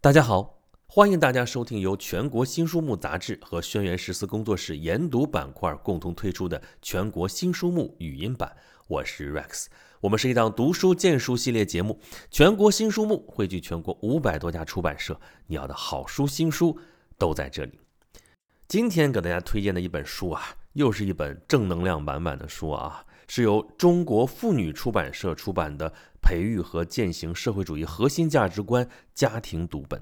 大家好，欢迎大家收听由全国新书目杂志和轩辕十四工作室研读板块共同推出的全国新书目语音版。我是 Rex，我们是一档读书荐书系列节目。全国新书目汇聚全国五百多家出版社，你要的好书新书都在这里。今天给大家推荐的一本书啊，又是一本正能量满满的书啊，是由中国妇女出版社出版的《培育和践行社会主义核心价值观家庭读本》。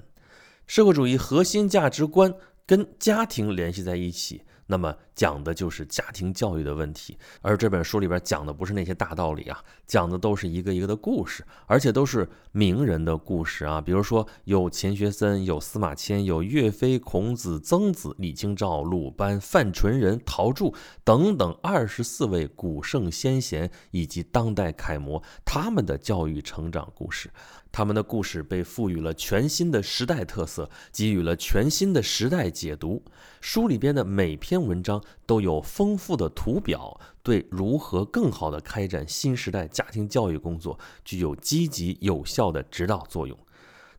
社会主义核心价值观跟家庭联系在一起。那么讲的就是家庭教育的问题，而这本书里边讲的不是那些大道理啊，讲的都是一个一个的故事，而且都是名人的故事啊。比如说有钱学森，有司马迁，有岳飞、孔子、曾子、李清照、鲁班、范纯仁、陶铸等等二十四位古圣先贤以及当代楷模他们的教育成长故事。他们的故事被赋予了全新的时代特色，给予了全新的时代解读。书里边的每篇文章都有丰富的图表，对如何更好地开展新时代家庭教育工作具有积极有效的指导作用。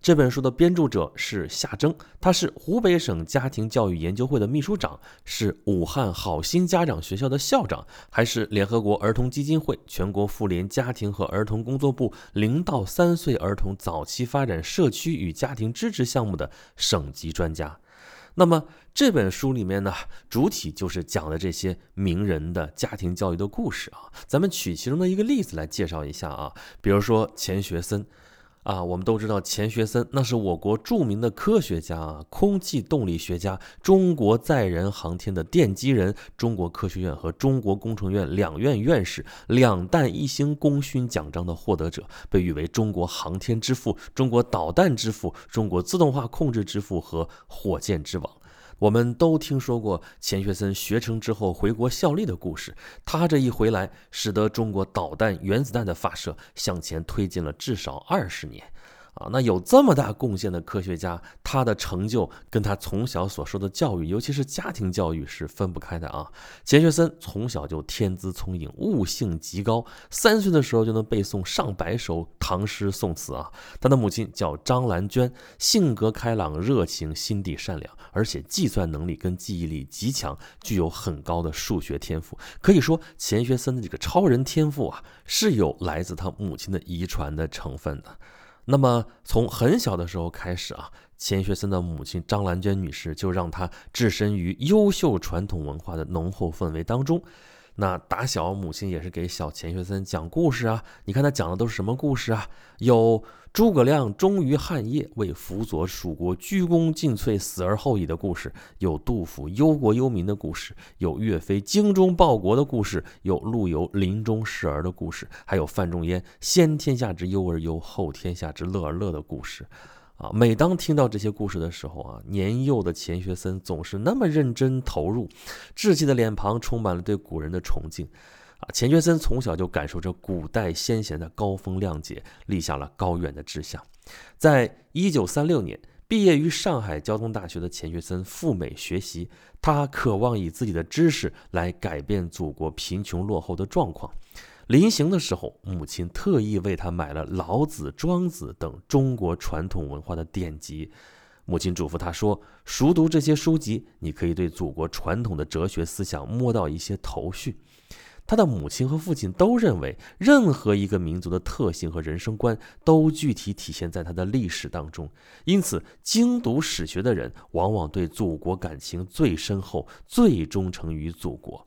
这本书的编著者是夏征，他是湖北省家庭教育研究会的秘书长，是武汉好心家长学校的校长，还是联合国儿童基金会、全国妇联家庭和儿童工作部零到三岁儿童早期发展社区与家庭支持项目的省级专家。那么这本书里面呢，主体就是讲的这些名人的家庭教育的故事啊。咱们取其中的一个例子来介绍一下啊，比如说钱学森。啊，我们都知道钱学森，那是我国著名的科学家、空气动力学家，中国载人航天的奠基人，中国科学院和中国工程院两院院士，两弹一星功勋奖章的获得者，被誉为中国航天之父、中国导弹之父、中国自动化控制之父和火箭之王。我们都听说过钱学森学成之后回国效力的故事，他这一回来，使得中国导弹、原子弹的发射向前推进了至少二十年。啊，那有这么大贡献的科学家，他的成就跟他从小所受的教育，尤其是家庭教育是分不开的啊。钱学森从小就天资聪颖，悟性极高，三岁的时候就能背诵上百首唐诗宋词啊。他的母亲叫张兰娟，性格开朗、热情、心地善良，而且计算能力跟记忆力极强，具有很高的数学天赋。可以说，钱学森的这个超人天赋啊，是有来自他母亲的遗传的成分的。那么从很小的时候开始啊，钱学森的母亲张兰娟女士就让他置身于优秀传统文化的浓厚氛围当中。那打小母亲也是给小钱学森讲故事啊，你看他讲的都是什么故事啊？有诸葛亮忠于汉业，为辅佐蜀国鞠躬尽瘁，死而后已的故事；有杜甫忧国忧民的故事；有岳飞精忠报国的故事；有陆游临终示儿的故事；还有范仲淹先天下之忧而忧，后天下之乐而乐的故事。啊，每当听到这些故事的时候啊，年幼的钱学森总是那么认真投入，稚气的脸庞充满了对古人的崇敬。啊，钱学森从小就感受着古代先贤的高风亮节，立下了高远的志向。在一九三六年毕业于上海交通大学的钱学森赴美学习，他渴望以自己的知识来改变祖国贫穷落后的状况。临行的时候，母亲特意为他买了《老子》《庄子》等中国传统文化的典籍。母亲嘱咐他说：“熟读这些书籍，你可以对祖国传统的哲学思想摸到一些头绪。”他的母亲和父亲都认为，任何一个民族的特性和人生观都具体体现在他的历史当中。因此，精读史学的人往往对祖国感情最深厚，最忠诚于祖国。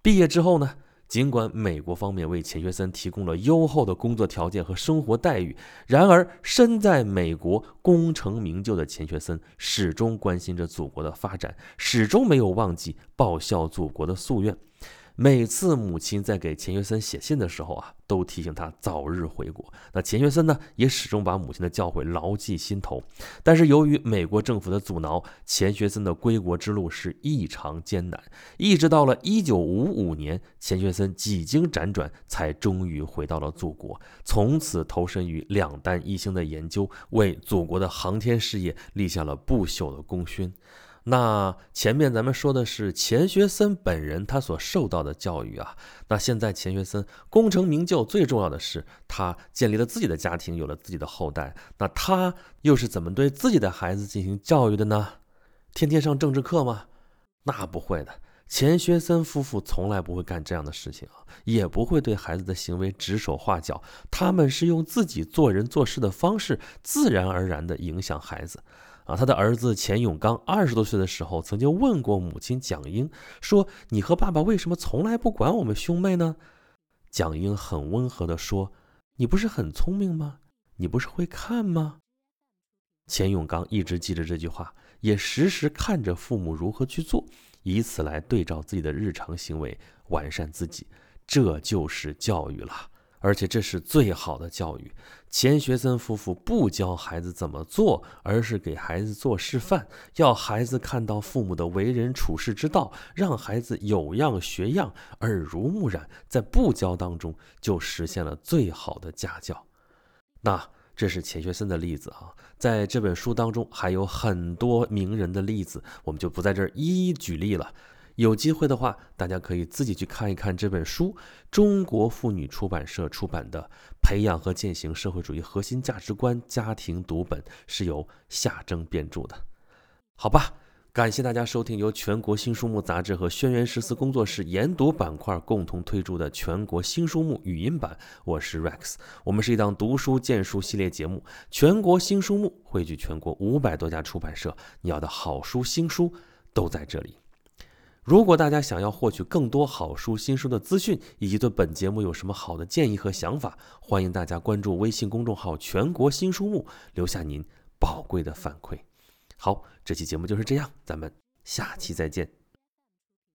毕业之后呢？尽管美国方面为钱学森提供了优厚的工作条件和生活待遇，然而身在美国功成名就的钱学森始终关心着祖国的发展，始终没有忘记报效祖国的夙愿。每次母亲在给钱学森写信的时候啊，都提醒他早日回国。那钱学森呢，也始终把母亲的教诲牢记心头。但是由于美国政府的阻挠，钱学森的归国之路是异常艰难。一直到了一九五五年，钱学森几经辗转，才终于回到了祖国，从此投身于两弹一星的研究，为祖国的航天事业立下了不朽的功勋。那前面咱们说的是钱学森本人他所受到的教育啊，那现在钱学森功成名就，最重要的是他建立了自己的家庭，有了自己的后代。那他又是怎么对自己的孩子进行教育的呢？天天上政治课吗？那不会的。钱学森夫妇从来不会干这样的事情啊，也不会对孩子的行为指手画脚。他们是用自己做人做事的方式，自然而然地影响孩子。啊，他的儿子钱永刚二十多岁的时候，曾经问过母亲蒋英说：“你和爸爸为什么从来不管我们兄妹呢？”蒋英很温和地说：“你不是很聪明吗？你不是会看吗？”钱永刚一直记着这句话，也时时看着父母如何去做，以此来对照自己的日常行为，完善自己。这就是教育了。而且这是最好的教育。钱学森夫妇不教孩子怎么做，而是给孩子做示范，要孩子看到父母的为人处事之道，让孩子有样学样，耳濡目染，在不教当中就实现了最好的家教。那这是钱学森的例子啊，在这本书当中还有很多名人的例子，我们就不在这儿一一举例了。有机会的话，大家可以自己去看一看这本书，中国妇女出版社出版的《培养和践行社会主义核心价值观家庭读本》，是由夏征编著的。好吧，感谢大家收听由全国新书目杂志和轩辕十四工作室研读板块共同推出的全国新书目语音版。我是 Rex，我们是一档读书荐书系列节目。全国新书目汇聚全国五百多家出版社，你要的好书新书都在这里。如果大家想要获取更多好书、新书的资讯，以及对本节目有什么好的建议和想法，欢迎大家关注微信公众号“全国新书目”，留下您宝贵的反馈。好，这期节目就是这样，咱们下期再见。